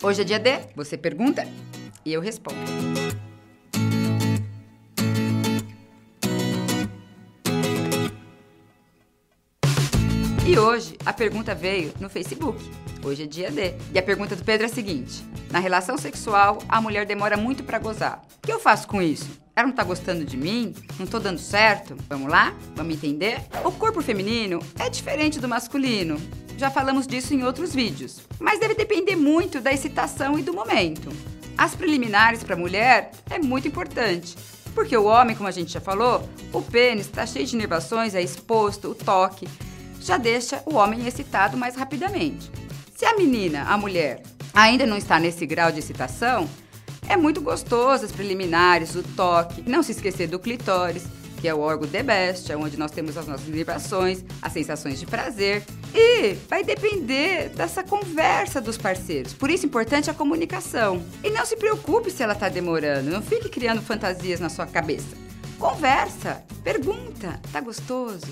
Hoje é dia D, você pergunta e eu respondo. E hoje a pergunta veio no Facebook. Hoje é dia D. E a pergunta do Pedro é a seguinte: Na relação sexual, a mulher demora muito para gozar. O que eu faço com isso? Ela não tá gostando de mim? Não tô dando certo? Vamos lá? Vamos entender? O corpo feminino é diferente do masculino. Já falamos disso em outros vídeos. Mas deve depender muito da excitação e do momento. As preliminares para a mulher é muito importante. Porque o homem, como a gente já falou, o pênis está cheio de inervações, é exposto, o toque já deixa o homem excitado mais rapidamente. Se a menina, a mulher, ainda não está nesse grau de excitação, é muito gostoso as preliminares, o toque, não se esquecer do clitóris, que é o órgão de best, é onde nós temos as nossas vibrações, as sensações de prazer. E vai depender dessa conversa dos parceiros. Por isso é importante a comunicação. E não se preocupe se ela está demorando, não fique criando fantasias na sua cabeça. Conversa, pergunta, tá gostoso?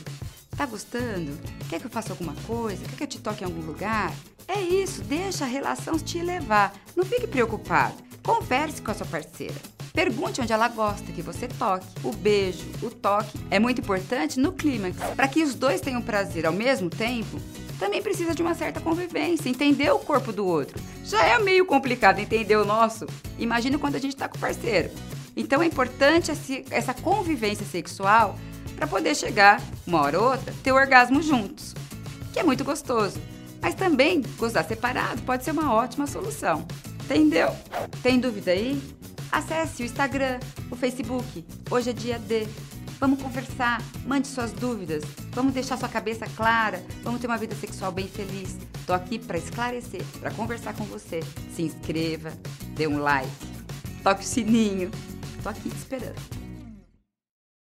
Tá gostando? Quer que eu faça alguma coisa? Quer que eu te toque em algum lugar? É isso, deixa a relação te levar. Não fique preocupado. Converse com a sua parceira. Pergunte onde ela gosta que você toque. O beijo, o toque é muito importante no clímax. Para que os dois tenham prazer ao mesmo tempo, também precisa de uma certa convivência, entender o corpo do outro. Já é meio complicado entender o nosso. Imagina quando a gente está com o parceiro. Então é importante essa convivência sexual para poder chegar, uma hora ou outra, ter o orgasmo juntos, que é muito gostoso. Mas também gozar separado pode ser uma ótima solução. Entendeu? Tem dúvida aí? Acesse o Instagram, o Facebook. Hoje é dia D. Vamos conversar, mande suas dúvidas, vamos deixar sua cabeça clara, vamos ter uma vida sexual bem feliz. Tô aqui para esclarecer, para conversar com você. Se inscreva, dê um like, toque o sininho. Tô aqui te esperando.